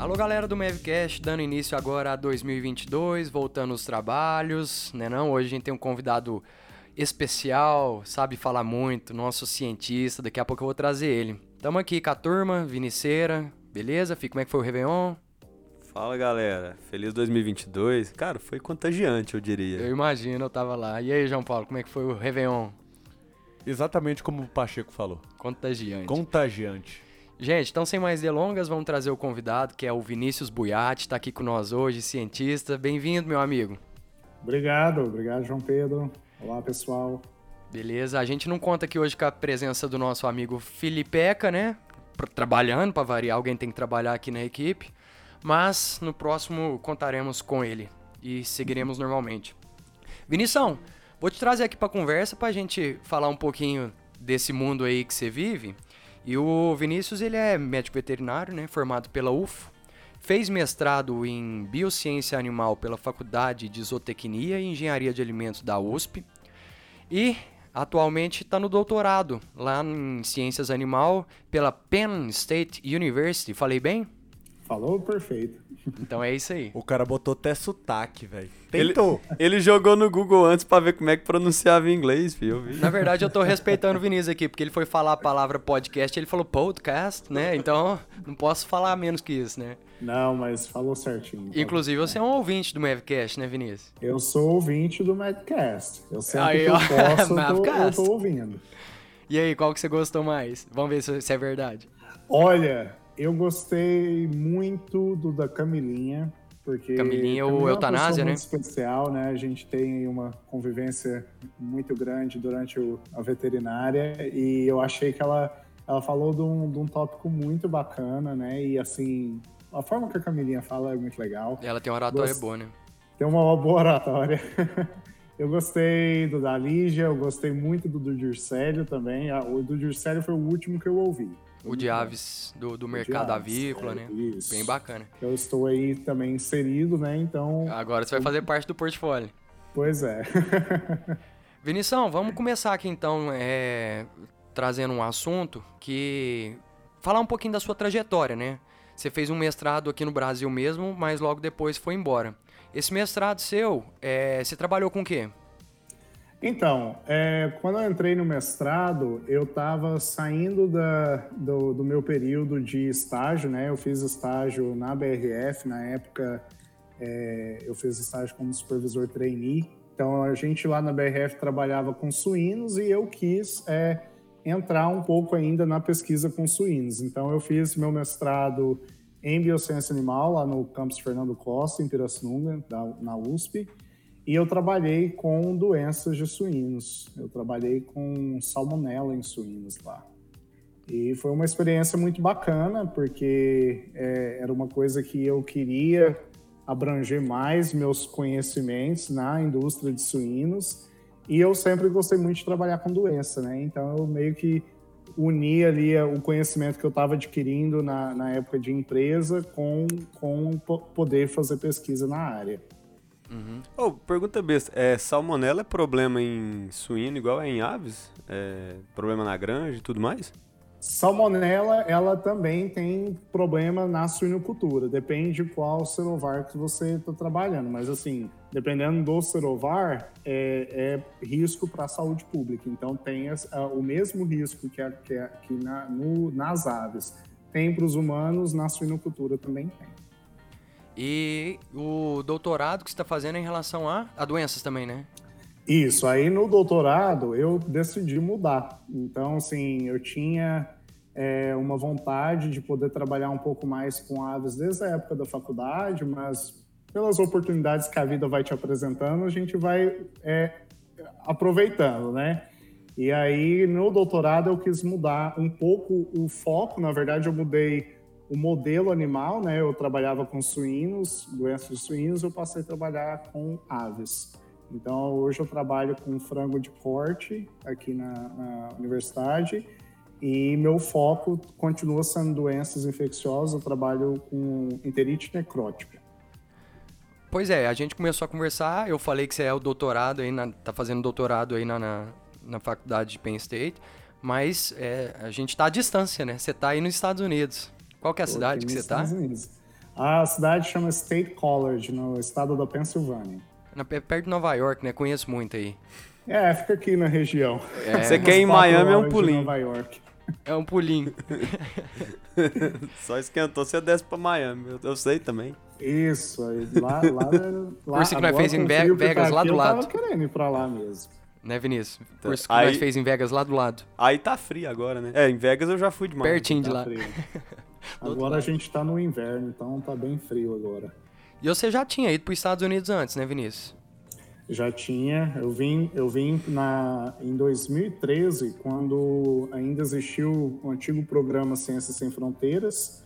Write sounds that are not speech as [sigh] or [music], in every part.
Alô, galera do Mavcast, dando início agora a 2022, voltando os trabalhos, né não? Hoje a gente tem um convidado especial, sabe falar muito, nosso cientista, daqui a pouco eu vou trazer ele. Tamo aqui com a turma, Viniceira, beleza? Fica como é que foi o Réveillon? Fala galera, feliz 2022. Cara, foi contagiante, eu diria. Eu imagino, eu tava lá. E aí, João Paulo, como é que foi o Réveillon? Exatamente como o Pacheco falou. Contagiante. Contagiante. Gente, então sem mais delongas, vamos trazer o convidado, que é o Vinícius Buiati, tá aqui com nós hoje, cientista. Bem-vindo, meu amigo. Obrigado, obrigado, João Pedro. Olá, pessoal. Beleza, a gente não conta aqui hoje com a presença do nosso amigo Filipeca, né? Trabalhando, para variar, alguém tem que trabalhar aqui na equipe. Mas no próximo contaremos com ele e seguiremos normalmente. Vinição, vou te trazer aqui para conversa para a gente falar um pouquinho desse mundo aí que você vive. E o Vinícius, ele é médico veterinário, né, formado pela UFO, fez mestrado em Biociência Animal pela Faculdade de Zootecnia e Engenharia de Alimentos da USP e atualmente está no doutorado lá em Ciências Animal pela Penn State University. Falei bem? Falou perfeito. Então é isso aí. O cara botou até sotaque, velho. Tentou. Ele, ele, jogou no Google antes pra ver como é que pronunciava em inglês, viu? Na verdade, eu tô respeitando o Vinícius aqui, porque ele foi falar a palavra podcast, ele falou podcast, né? Então, não posso falar menos que isso, né? Não, mas falou certinho. Inclusive, você é um ouvinte do Mavcast, né, Vinícius? Eu sou ouvinte do Mavcast. Eu sempre aí, que eu posso, [laughs] eu tô, eu tô ouvindo. E aí, qual que você gostou mais? Vamos ver se é verdade. Olha, eu gostei muito do da Camilinha, porque Camilinha ou é Eutanásia, né? especial, né? A gente tem uma convivência muito grande durante o, a veterinária e eu achei que ela, ela falou de um, de um tópico muito bacana, né? E assim, a forma que a Camilinha fala é muito legal. Ela tem uma oratória Gost... boa, né? Tem uma boa oratória. [laughs] eu gostei do da Lígia, eu gostei muito do do Dircélio também. O do Dircélio foi o último que eu ouvi. O de aves do, do mercado aves, avícola, é, né? Isso. Bem bacana. Eu estou aí também inserido, né? Então. Agora você vai fazer parte do portfólio. Pois é. [laughs] Vinição, vamos começar aqui então, é, trazendo um assunto que. Falar um pouquinho da sua trajetória, né? Você fez um mestrado aqui no Brasil mesmo, mas logo depois foi embora. Esse mestrado seu, é, você trabalhou com o quê? Então, é, quando eu entrei no mestrado, eu estava saindo da, do, do, meu período de estágio, né? Eu fiz estágio na BRF, na época é, eu fiz estágio como supervisor trainee. Então, a gente lá na BRF trabalhava com suínos e eu quis é, entrar um pouco ainda na pesquisa com suínos. Então, eu fiz meu mestrado em biociência animal lá no campus Fernando Costa, em Pirassununga, da, na USP. E eu trabalhei com doenças de suínos. Eu trabalhei com salmonela em suínos lá. E foi uma experiência muito bacana, porque é, era uma coisa que eu queria abranger mais meus conhecimentos na indústria de suínos. E eu sempre gostei muito de trabalhar com doença, né? Então eu meio que uni ali o conhecimento que eu estava adquirindo na, na época de empresa com, com poder fazer pesquisa na área. Uhum. Oh, pergunta besta, é, salmonela é problema em suíno igual é em aves? É, problema na granja e tudo mais? Salmonela, ela também tem problema na suinocultura. Depende de qual serovar que você está trabalhando. Mas, assim, dependendo do serovar, é, é risco para a saúde pública. Então, tem a, a, o mesmo risco que, a, que, que na, no, nas aves tem para os humanos, na suinocultura também tem. E o doutorado que você está fazendo é em relação a, a doenças também, né? Isso, aí no doutorado eu decidi mudar. Então, assim, eu tinha é, uma vontade de poder trabalhar um pouco mais com aves desde a época da faculdade, mas pelas oportunidades que a vida vai te apresentando, a gente vai é, aproveitando, né? E aí, no doutorado, eu quis mudar um pouco o foco. Na verdade, eu mudei o modelo animal, né? Eu trabalhava com suínos, doenças de suínos, eu passei a trabalhar com aves. Então, hoje eu trabalho com frango de corte aqui na, na universidade e meu foco continua sendo doenças infecciosas. Eu trabalho com enterite necrótica. Pois é, a gente começou a conversar. Eu falei que você é o doutorado aí, na, tá fazendo doutorado aí na, na, na faculdade de Penn State, mas é, a gente está à distância, né? Você está aí nos Estados Unidos. Qual que é a cidade que você está? A cidade chama State College, no estado da Pensilvânia. Na, é perto de Nova York, né? Conheço muito aí. É, fica aqui na região. Você quer ir em Miami é um pulinho. Nova York. É um pulinho. [laughs] Só esquentou, você desce pra Miami. Eu, eu sei também. Isso, aí lá, lá, [laughs] lá Curso que nós fez em que Vegas, tá lá do eu lado. tava querendo ir pra lá mesmo. Né, Vinícius? Tá. Curso que Aí- nós fez em Vegas lá do lado. Aí tá frio agora, né? É, em Vegas eu já fui de Miami. Pertinho de Tá lá. frio. [laughs] outro Agora a gente tá no inverno, então tá bem frio agora. E você já tinha ido para os Estados Unidos antes, né, Vinícius? Já tinha, eu vim, eu vim na, em 2013, quando ainda existiu o antigo programa Ciências Sem Fronteiras.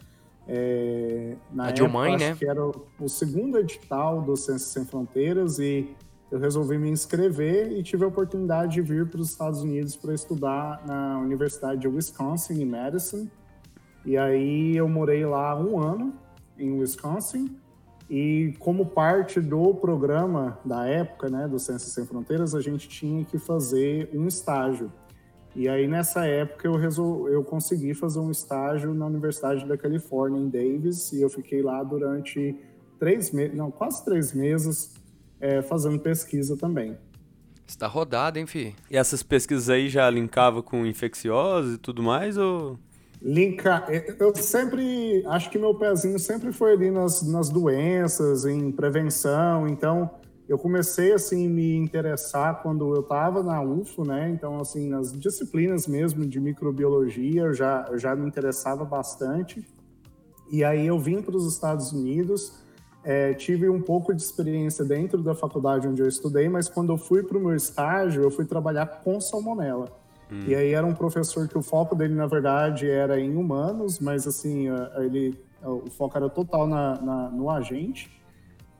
É, na A época, Dilmãe, acho né? que era o segundo edital do Ciências Sem Fronteiras e eu resolvi me inscrever e tive a oportunidade de vir para os Estados Unidos para estudar na Universidade de Wisconsin, em Madison. E aí eu morei lá um ano, em Wisconsin. E como parte do programa da época, né, do Ciências Sem Fronteiras, a gente tinha que fazer um estágio. E aí nessa época eu resol... eu consegui fazer um estágio na Universidade da Califórnia em Davis e eu fiquei lá durante três meses, não, quase três meses, é, fazendo pesquisa também. Você tá rodado, hein, fi? E essas pesquisas aí já linkava com infecciosas e tudo mais, ou... Linka, eu sempre acho que meu pezinho sempre foi ali nas, nas doenças, em prevenção. Então, eu comecei assim me interessar quando eu estava na UFO, né? Então, assim, nas disciplinas mesmo de microbiologia, eu já, eu já me interessava bastante. E aí eu vim para os Estados Unidos, é, tive um pouco de experiência dentro da faculdade onde eu estudei, mas quando eu fui para o meu estágio, eu fui trabalhar com salmonela. E aí era um professor que o foco dele, na verdade, era em humanos, mas assim, ele, o foco era total na, na- no agente.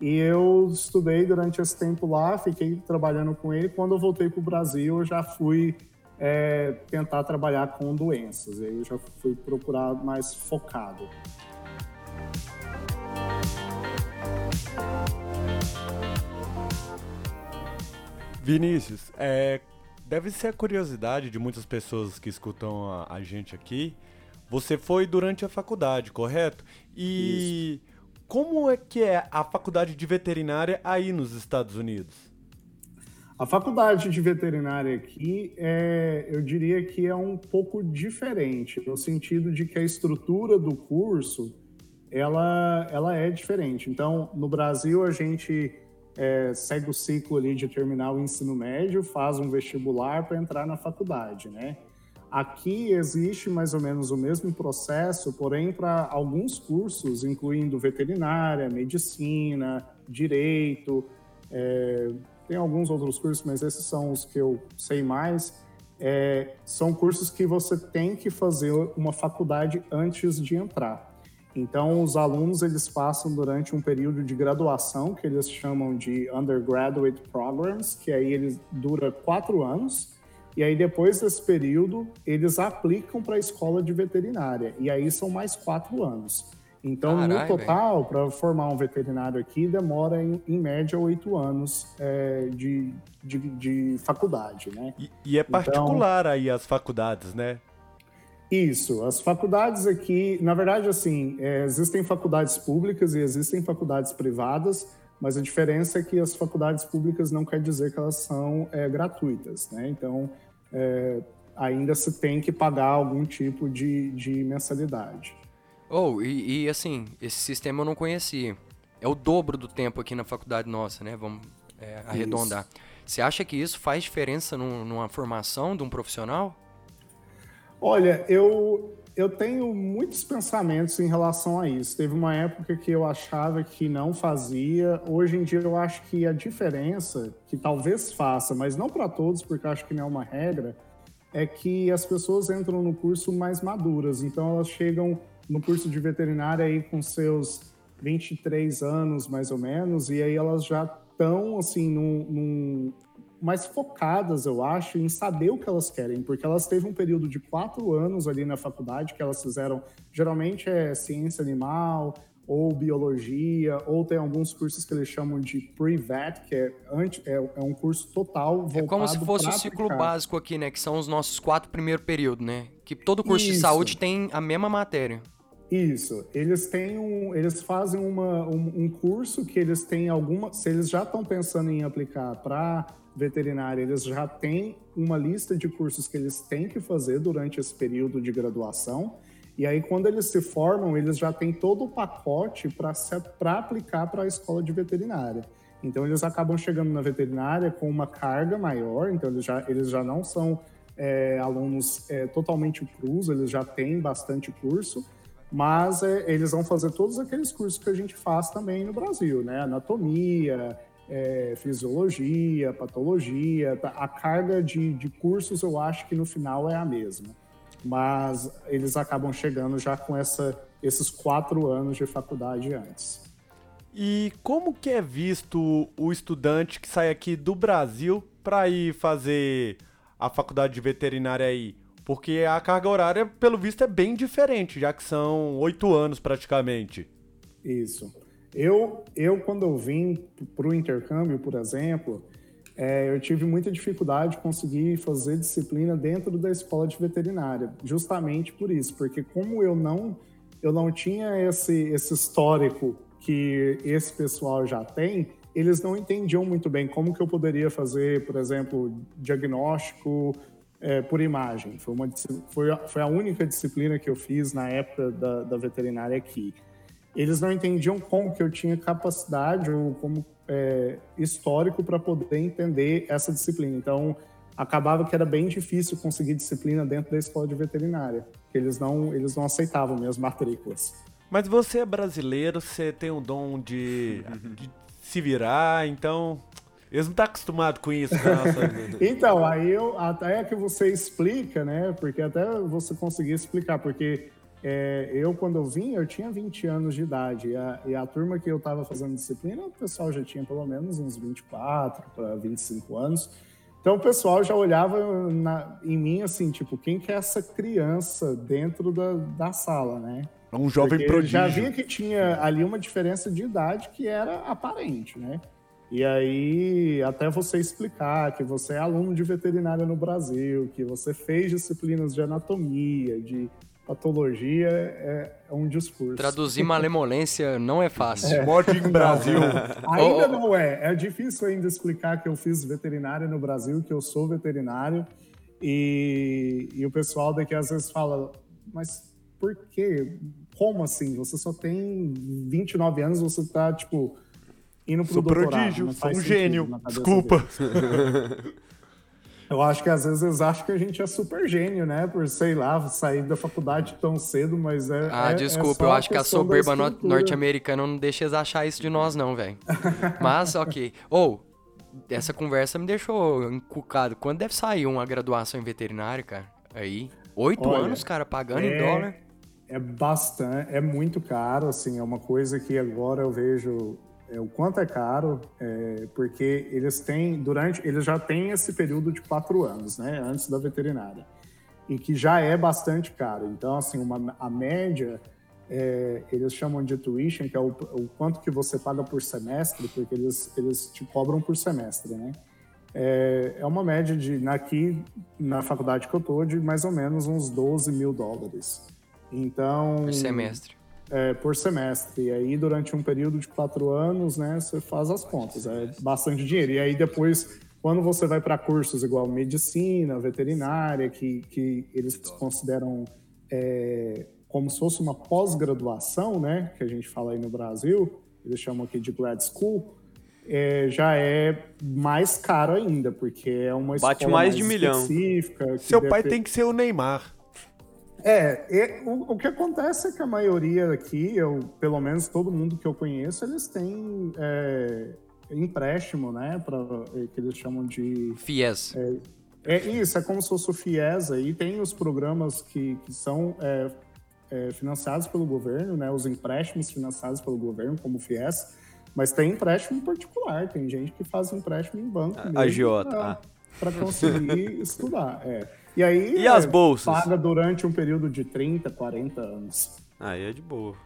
E eu estudei durante esse tempo lá, fiquei trabalhando com ele. Quando eu voltei para o Brasil, eu já fui é, tentar trabalhar com doenças. Aí eu já fui procurar mais focado. Vinícius, é, deve ser a curiosidade de muitas pessoas que escutam a, a gente aqui. Você foi durante a faculdade, correto? E como é que é a faculdade de veterinária aí nos Estados Unidos? A faculdade de veterinária aqui, é, eu diria que é um pouco diferente, no sentido de que a estrutura do curso, ela, ela é diferente. Então, no Brasil, a gente é, segue o ciclo ali de terminar o ensino médio, faz um vestibular para entrar na faculdade, né? Aqui existe mais ou menos o mesmo processo, porém para alguns cursos, incluindo veterinária, medicina, direito, é, tem alguns outros cursos, mas esses são os que eu sei mais. É, são cursos que você tem que fazer uma faculdade antes de entrar. Então, os alunos eles passam durante um período de graduação que eles chamam de undergraduate programs, que aí eles dura quatro anos. E aí depois desse período eles aplicam para a escola de veterinária. E aí são mais quatro anos. Então, Carai, no total, para formar um veterinário aqui, demora em, em média oito anos é, de, de, de faculdade, né? E, e é particular aí as faculdades, né? Isso, as faculdades aqui, na verdade, assim, é, existem faculdades públicas e existem faculdades privadas, mas a diferença é que as faculdades públicas não quer dizer que elas são é, gratuitas, né? Então, é, ainda se tem que pagar algum tipo de, de mensalidade. Oh, e, e, assim, esse sistema eu não conhecia. É o dobro do tempo aqui na faculdade nossa, né? Vamos é, arredondar. Você acha que isso faz diferença num- numa formação de um profissional? Olha, eu, eu tenho muitos pensamentos em relação a isso. Teve uma época que eu achava que não fazia. Hoje em dia eu acho que a diferença, que talvez faça, mas não para todos, porque acho que não é uma regra, é que as pessoas entram no curso mais maduras. Então elas chegam no curso de veterinária aí com seus 23 anos, mais ou menos, e aí elas já estão, assim, num, num- mais focadas, eu acho, em saber o que elas querem, porque elas teve um período de quatro anos ali na faculdade que elas fizeram, geralmente é ciência animal, ou biologia, ou tem alguns cursos que eles chamam de pre-vet, que é, anti, é, é um curso total voltado É como se fosse o ciclo aplicar. básico aqui, né? Que são os nossos quatro primeiros períodos, né? Que todo curso de Isso. saúde tem a mesma matéria. Isso. Eles têm um, eles fazem uma, um, um curso que eles têm alguma, se eles já estão pensando em aplicar para veterinária, eles já têm uma lista de cursos que eles têm que fazer durante esse período de graduação. E aí, quando eles se formam, eles já têm todo o pacote para aplicar para a escola de veterinária. Então, eles acabam chegando na veterinária com uma carga maior, então, eles já, eles já não são é, alunos é, totalmente crus, eles já têm bastante curso, mas é, eles vão fazer todos aqueles cursos que a gente faz também no Brasil, né? Anatomia, é, fisiologia, patologia, tá? a carga de, de cursos eu acho que no final é a mesma, mas eles acabam chegando já com essa, esses quatro anos de faculdade antes. E como que é visto o estudante que sai aqui do Brasil para ir fazer a faculdade de veterinária aí? Porque a carga horária, pelo visto, é bem diferente, já que são oito anos praticamente. Isso. Eu, eu quando eu vim para o intercâmbio, por exemplo, é, eu tive muita dificuldade de conseguir fazer disciplina dentro da escola de veterinária, justamente por isso, porque como eu não eu não tinha esse, esse histórico que esse pessoal já tem, eles não entendiam muito bem como que eu poderia fazer, por exemplo, diagnóstico é, por imagem. Foi, uma, foi, foi a única disciplina que eu fiz na época da, da veterinária aqui. Eles não entendiam como que eu tinha capacidade ou como é, histórico para poder entender essa disciplina. Então, acabava que era bem difícil conseguir disciplina dentro da escola de veterinária, que eles não, eles não aceitavam minhas matrículas. Mas você é brasileiro, você tem o dom de, de se virar, então eles não estão tá acostumados com isso. Né? [laughs] então, aí eu, até é que você explica, né? Porque até você conseguir explicar, porque é, eu, quando eu vim, eu tinha 20 anos de idade. E a, e a turma que eu estava fazendo disciplina, o pessoal já tinha pelo menos uns 24 para 25 anos. Então o pessoal já olhava na, em mim assim, tipo, quem que é essa criança dentro da, da sala, né? Um jovem Porque prodígio. Já via que tinha ali uma diferença de idade que era aparente, né? E aí, até você explicar que você é aluno de veterinária no Brasil, que você fez disciplinas de anatomia, de patologia, é, é um discurso. Traduzir malemolência não é fácil. É. Morte em Brasil. ainda [laughs] não é. É difícil ainda explicar que eu fiz veterinária no Brasil, que eu sou veterinário. E, e o pessoal daqui às vezes fala, mas por quê? Como assim? Você só tem 29 anos, você está tipo, indo pro sou doutorado. prodígio, sou um gênio. Desculpa. [laughs] Eu acho que às vezes eles acham que a gente é super gênio, né? Por, sei lá, sair da faculdade tão cedo, mas é. Ah, é, desculpa, é eu acho que a soberba norte-americana não deixa eles achar isso de nós, não, velho. [laughs] mas, ok. Ou, oh, essa conversa me deixou encucado. Quando deve sair uma graduação em veterinário, cara? Aí. Oito anos, cara, pagando é... em dólar. É bastante, é muito caro, assim, é uma coisa que agora eu vejo é, o quanto é caro, é, porque eles têm, durante, eles já têm esse período de quatro anos, né, antes da veterinária, e que já é bastante caro. Então, assim, uma, a média, é, eles chamam de tuition, que é o, o, quanto que você paga por semestre, porque eles, eles te cobram por semestre, né? É, é uma média de, aqui na faculdade que eu tô, de mais ou menos uns 12 mil dólares. Então... Por semestre é, por semestre. E aí, durante um período de quatro anos, né, você faz as contas. É bastante dinheiro. E aí, depois, quando você vai para cursos igual medicina, veterinária, que, que eles consideram é, como se fosse uma pós-graduação, né, que a gente fala aí no Brasil, eles chamam aqui de grad school, é, já é mais caro ainda, porque é uma Bate mais, mais de milhão. Seu pai tem que ser o Neymar. É, o, o, que acontece é que a maioria aqui, eu, pelo menos todo mundo que eu conheço, eles têm é, empréstimo, né? Pra, é, que eles chamam de. FIES. É, é, isso, é como se fosse o FIES aí. Tem os programas que, que são é, é, financiados pelo governo, né? Os empréstimos financiados pelo governo, como o FIES. Mas tem empréstimo particular, tem gente que faz empréstimo em banco. A agiota. Para conseguir [laughs] estudar. É. E aí e as bolsas? paga durante um período de 30, 40 anos. Aí é de boa.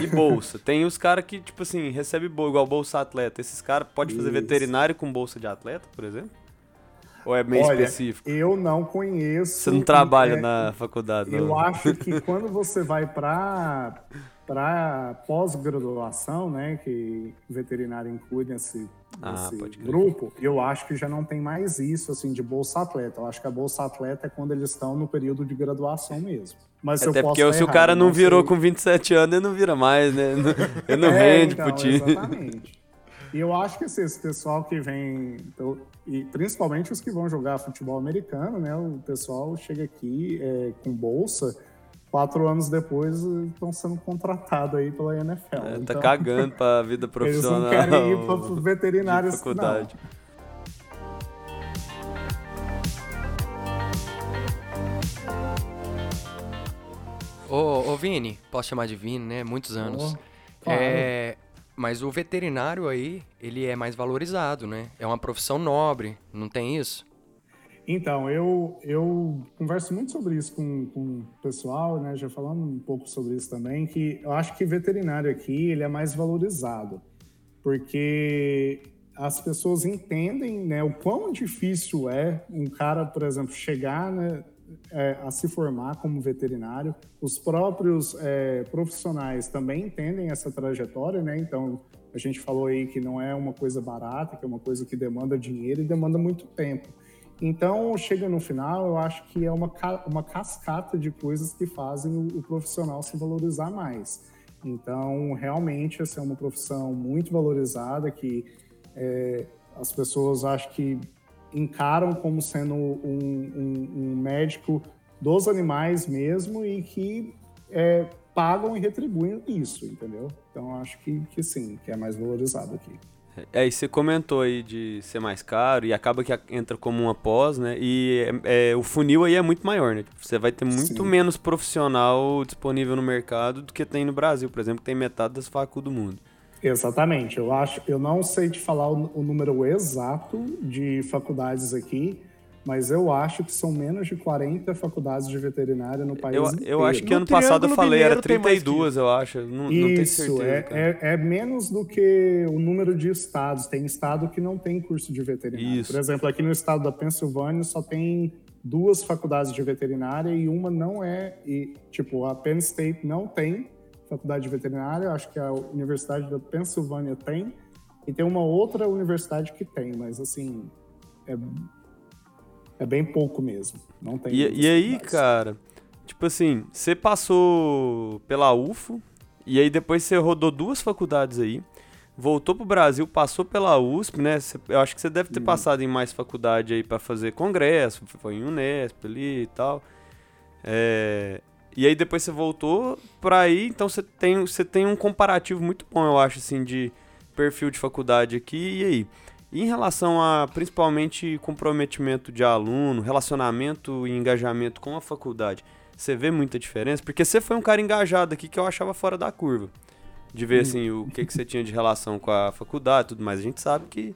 E bolsa? Tem os caras que, tipo assim, recebe bolsa, igual bolsa atleta. Esses caras podem fazer veterinário com bolsa de atleta, por exemplo? Ou é meio Olha, específico? Eu não conheço. Você não trabalha é, na faculdade, não? Eu acho que quando você vai para para pós-graduação, né, que veterinário inclui nesse, Ah, nesse grupo, eu acho que já não tem mais isso, assim, de bolsa atleta. Eu acho que a bolsa atleta é quando eles estão no período de graduação mesmo. Mas Até porque se o cara não virou sei. com 27 anos, ele não vira mais, né? [laughs] Ele não É, rende então, pro time. Exatamente. E eu acho que assim, esse pessoal que vem, então, e principalmente os que vão jogar futebol americano, né? O pessoal chega aqui é, com bolsa, quatro anos depois estão sendo contratados aí pela NFL. É, tá Então, cagando pra vida [laughs] Eles profissional. não querem ir para de veterinários, faculdade. Ô, ô Vini, posso chamar de Vini, né? Muitos anos. Oh, claro. É, mas o veterinário aí, ele é mais valorizado, né? É uma profissão nobre, não tem isso? Então, eu, eu converso muito sobre isso com, com o pessoal, né? Já falando um pouco sobre isso também, que eu acho que veterinário aqui ele é mais valorizado, porque as pessoas entendem né, o quão difícil é um cara, por exemplo, chegar né, é, a se formar como veterinário. Os próprios é, profissionais também entendem essa trajetória, né? Então, a gente falou aí que não é uma coisa barata, que é uma coisa que demanda dinheiro e demanda muito tempo. Então, chega no final, eu acho que é uma, uma cascata de coisas que fazem o, o profissional se valorizar mais. Então, realmente, essa é uma profissão muito valorizada, que é, as pessoas acho que encaram como sendo um, um- um médico dos animais mesmo e que é, pagam e retribuem isso, entendeu? Então, acho que, que sim, que é mais valorizado aqui. É, e você comentou aí de ser mais caro e acaba que entra como uma pós, né? E é, é, o funil aí é muito maior, né? Tipo, Você vai ter muito Sim. menos profissional disponível no mercado do que tem no Brasil, por exemplo, que tem metade das facul do mundo. Exatamente. Eu acho, eu não sei te falar o, o número exato de faculdades aqui, mas eu acho que são menos de 40 faculdades de veterinária no país Eu, inteiro. eu acho que No ano passado eu falei, era Mineiro tem mais que 32, eu acho. Não, não tenho Isso, certeza. é, é, é menos do que o número de estados. Tem estado que não tem curso de veterinário. Isso. Por exemplo, aqui no estado da Pensilvânia só tem duas faculdades de veterinária e uma não é. E, tipo, a Penn State não tem faculdade de veterinária, acho que a Universidade da Pensilvânia tem, e tem uma outra universidade que tem, mas assim. É, é bem pouco mesmo. Não tem. E, e aí, faculdades. cara, tipo assim, você passou pela UFO, e aí depois você rodou duas faculdades aí, voltou pro Brasil, passou pela USP, né? Cê- eu acho que você deve ter Uhum. passado em mais faculdade aí pra fazer congresso, foi em Unesp ali e tal. É, e aí depois você voltou pra aí, então você tem, você tem um comparativo muito bom, eu acho, assim, de perfil de faculdade aqui, e aí? Em relação a principalmente comprometimento de aluno, relacionamento e engajamento com a faculdade, você vê muita diferença? Porque você foi um cara engajado aqui que eu achava fora da curva. De ver assim o que, que você tinha de relação com a faculdade e tudo mais. A gente sabe que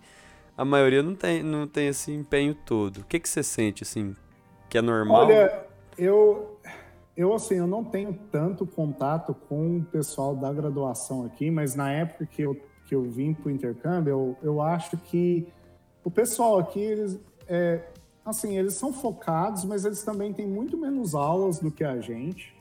a maioria não tem, não tem esse empenho todo. O que, que você sente, assim, que é normal? Olha, eu, eu assim, eu não tenho tanto contato com o pessoal da graduação aqui, mas na época que eu, que eu vim para o intercâmbio, eu, eu acho que o pessoal aqui, eles, é, assim, eles são focados, mas eles também têm muito menos aulas do que a gente.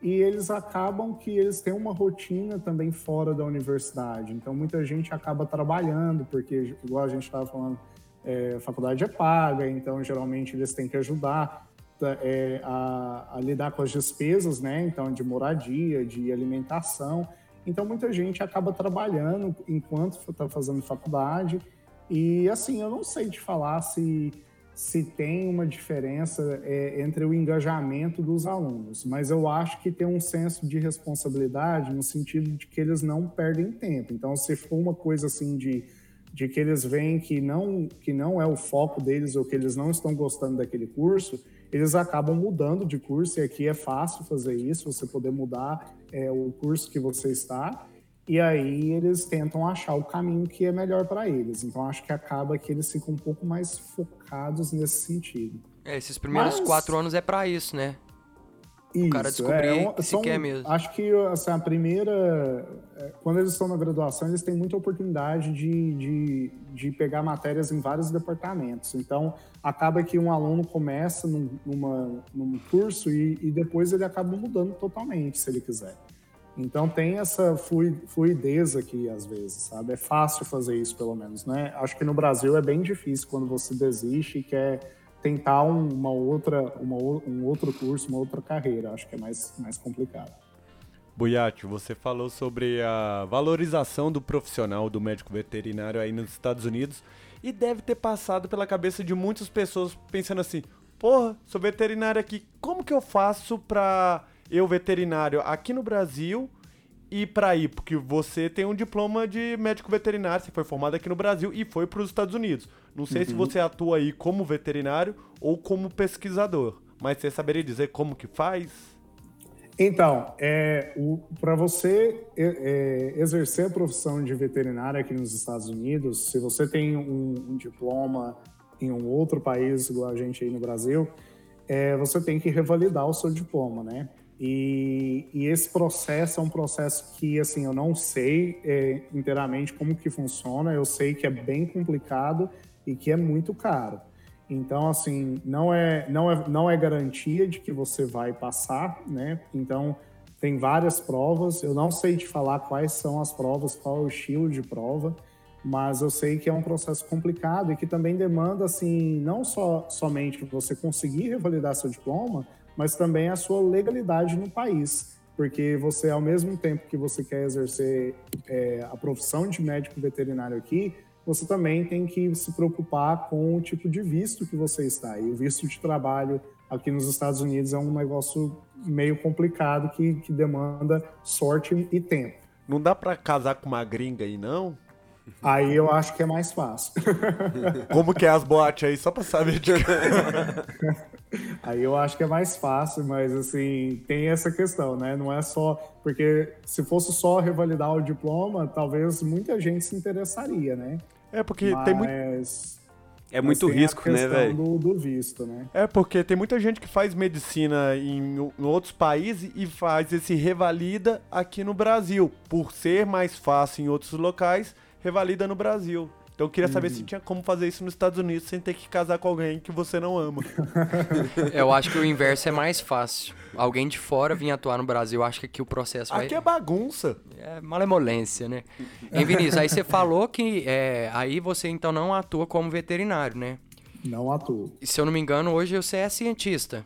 E eles acabam que eles têm uma rotina também fora da universidade. Então, muita gente acaba trabalhando, porque, igual a gente estava falando, é, a faculdade é paga, então, geralmente, eles têm que ajudar é, a, a lidar com as despesas, né? Então, de moradia, de alimentação. Então, muita gente acaba trabalhando enquanto está fazendo faculdade. E, assim, eu não sei te falar se se tem uma diferença é, entre o engajamento dos alunos, mas eu acho que tem um senso de responsabilidade no sentido de que eles não perdem tempo. Então, se for uma coisa assim de, de que eles veem que não, que não é o foco deles ou que eles não estão gostando daquele curso, eles acabam mudando de curso e aqui é fácil fazer isso, você poder mudar é, o curso que você está e aí eles tentam achar o caminho que é melhor para eles. Então acho que acaba que eles ficam um pouco mais focados nesse sentido. É, esses primeiros Mas- quatro anos é pra isso, né? Isso, o cara descobrir é, é, se quer mesmo. Acho que assim, a primeira. É, quando eles estão na graduação, eles têm muita oportunidade de, de, de pegar matérias em vários departamentos. Então, acaba que um aluno começa num, numa, num curso e, e depois ele acaba mudando totalmente, se ele quiser. Então tem essa fluidez aqui às vezes, sabe? É fácil fazer isso pelo menos, né? Acho que no Brasil é bem difícil quando você desiste e quer tentar uma outra, uma, um outro curso, uma outra carreira. Acho que é mais, mais complicado. Buiati, você falou sobre a valorização do profissional do médico veterinário aí nos Estados Unidos e deve ter passado pela cabeça de muitas pessoas pensando assim: porra, sou veterinário aqui, como que eu faço pra eu, veterinário, aqui no Brasil e para ir? Porque você tem um diploma de médico veterinário, você foi formado aqui no Brasil e foi para os Estados Unidos. Não sei uhum. se você atua aí como veterinário ou como pesquisador, mas você saberia dizer como que faz? Então, é, para você é, é, exercer a profissão de veterinário aqui nos Estados Unidos, se você tem um, um diploma em um outro país, igual a gente aí no Brasil, é, você tem que revalidar o seu diploma, né? E, e, esse processo é um processo que, assim, eu não sei é, inteiramente como que funciona, eu sei que é bem complicado e que é muito caro. Então, assim, não é, não é, não é garantia de que você vai passar, né? Então, tem várias provas, eu não sei te falar quais são as provas, qual é o estilo de prova, mas eu sei que é um processo complicado e que também demanda, assim, não só somente você conseguir revalidar seu diploma, mas também a sua legalidade no país. Porque você, ao mesmo tempo que você quer exercer é, a profissão de médico veterinário aqui, você também tem que se preocupar com o tipo de visto que você está. E o visto de trabalho aqui nos Estados Unidos é um negócio meio complicado que, que demanda sorte e tempo. Não dá para casar com uma gringa aí, não? Aí eu acho que é mais fácil. [laughs] Como que é as boates aí, só pra saber de [laughs] Aí eu acho que é mais fácil, mas assim, tem essa questão, né? Não é só. Porque se fosse só revalidar o diploma, talvez muita gente se interessaria, né? É, porque mas... tem muito. É muito risco, né, velho? Do, do visto, né? É, porque tem muita gente que faz medicina em, em, outros países e faz esse revalida aqui no Brasil. Por ser mais fácil em outros locais, revalida no Brasil. Então eu queria saber se uhum. tinha como fazer isso nos Estados Unidos sem ter que casar com alguém que você não ama. [laughs] eu acho que o inverso é mais fácil. Alguém de fora vir atuar no Brasil, acho que aqui o processo vai... Aqui é bagunça. É malemolência, né? Hein, Vinícius, aí você falou que é, aí você então não atua como veterinário, né? Não atuo. Se eu não me engano, hoje você é cientista.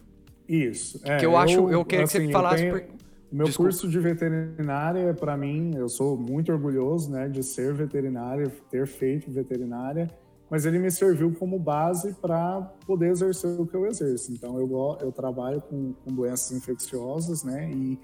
Isso. É, que eu, eu acho, eu quero assim, que você falasse... Tenho... Por... Meu Desculpa. curso de veterinária, para mim, eu sou muito orgulhoso né, de ser veterinário, ter feito veterinária, mas ele me serviu como base para poder exercer o que eu exerço. Então, eu, eu trabalho com, com doenças infecciosas, né, e,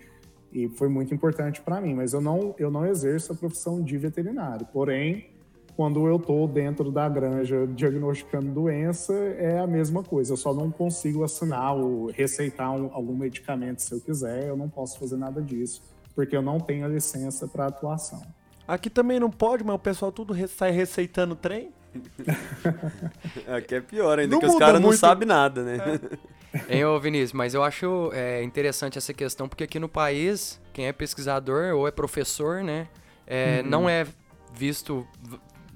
e foi muito importante para mim, mas eu não, eu não exerço a profissão de veterinário. Porém, quando eu estou dentro da granja diagnosticando doença, é a mesma coisa. Eu só não consigo assinar ou receitar um, algum medicamento se eu quiser, eu não posso fazer nada disso, porque eu não tenho a licença para atuação. Aqui também não pode, mas o pessoal tudo sai receitando trem. [laughs] Aqui é pior, ainda não que os caras não sabem nada, né? É. Hein, ô Vinícius, mas eu acho é, interessante essa questão, porque aqui no país, quem é pesquisador ou é professor, né, é, uhum. não é visto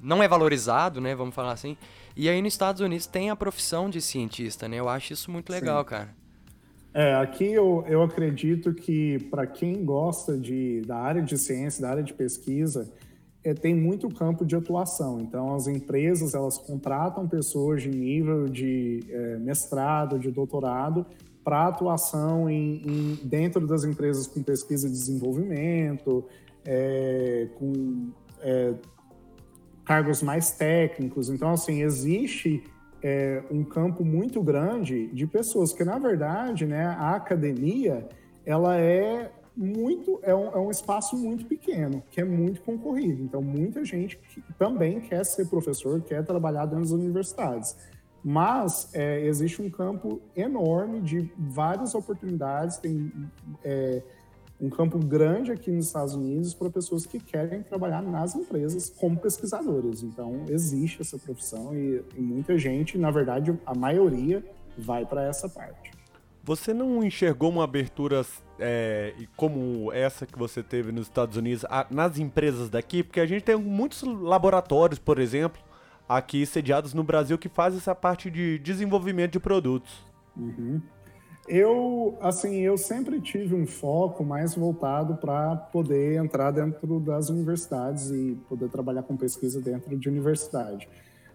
não é valorizado, né? Vamos falar assim. E aí nos Estados Unidos tem a profissão de cientista, né? Eu acho isso muito legal, Sim. cara. É, aqui eu, eu acredito que para quem gosta de, da área de ciência, da área de pesquisa, é, tem muito campo de atuação. Então, as empresas elas contratam pessoas de nível de é, mestrado, de doutorado, para atuação em, em, dentro das empresas com pesquisa e desenvolvimento, é, com é, cargos mais técnicos. Então, assim, existe é, um campo muito grande de pessoas que, na verdade, né, a academia, ela é muito é um, é um, espaço muito pequeno, que é muito concorrido. Então, muita gente que também quer ser professor, quer trabalhar dentro das universidades. Mas é, existe um campo enorme de várias oportunidades, tem é, um campo grande aqui nos Estados Unidos para pessoas que querem trabalhar nas empresas como pesquisadores. Então, existe essa profissão e, e muita gente, na verdade, a maioria vai para essa parte. Você não enxergou uma abertura é, como essa que você teve nos Estados Unidos a, nas empresas daqui? Porque a gente tem muitos laboratórios, por exemplo, aqui sediados no Brasil que fazem essa parte de desenvolvimento de produtos. Uhum. Eu, assim, eu sempre tive um foco mais voltado para poder entrar dentro das universidades e poder trabalhar com pesquisa dentro de universidade.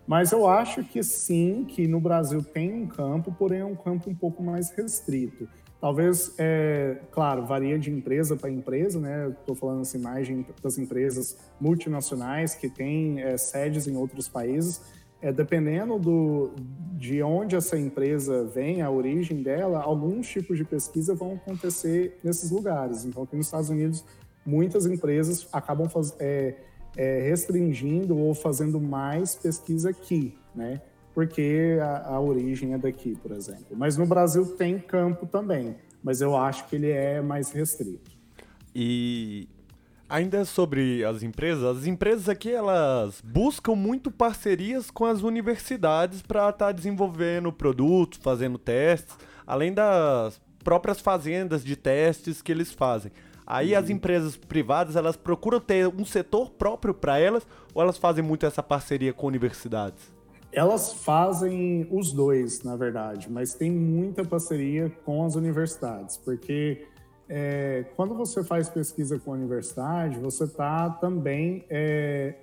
Mas eu acho que sim, que no Brasil tem um campo, porém é um campo um pouco mais restrito. Talvez, é, claro, varia de empresa para empresa, né? Estou falando assim mais de, das empresas multinacionais que têm é, sedes em outros países é, dependendo do, de onde essa empresa vem, a origem dela, alguns tipos de pesquisa vão acontecer nesses lugares. Então, aqui nos Estados Unidos, muitas empresas acabam faz, é, é, restringindo ou fazendo mais pesquisa aqui, né? Porque a, a origem é daqui, por exemplo. Mas no Brasil tem campo também, mas eu acho que ele é mais restrito. E Ainda sobre as empresas, as empresas aqui elas buscam muito parcerias com as universidades para estar tá desenvolvendo produtos, fazendo testes, além das próprias fazendas de testes que eles fazem. Aí uhum. as empresas privadas elas procuram ter um setor próprio para elas ou elas fazem muito essa parceria com universidades? Elas fazem os dois, na verdade, mas tem muita parceria com as universidades, porque é, quando você faz pesquisa com a universidade, você está também é,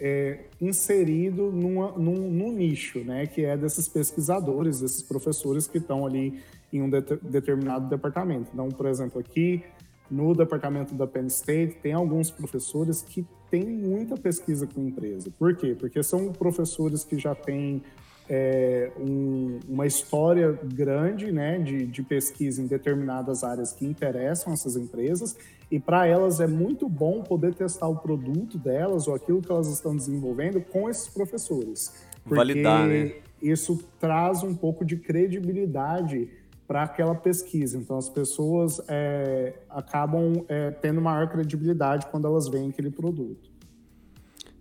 é, inserido numa, num, num, nicho, né, que é desses pesquisadores, desses professores que estão ali em um de, determinado departamento. Então, por exemplo, aqui no departamento da Penn State tem alguns professores que têm muita pesquisa com empresa. Por quê? Porque são professores que já têm é, um, uma história grande né, de, de, pesquisa em determinadas áreas que interessam essas empresas, e para elas é muito bom poder testar o produto delas ou aquilo que elas estão desenvolvendo com esses professores. Validar, né? Isso traz um pouco de credibilidade para aquela pesquisa. Então, as pessoas é, acabam é, tendo maior credibilidade quando elas veem aquele produto.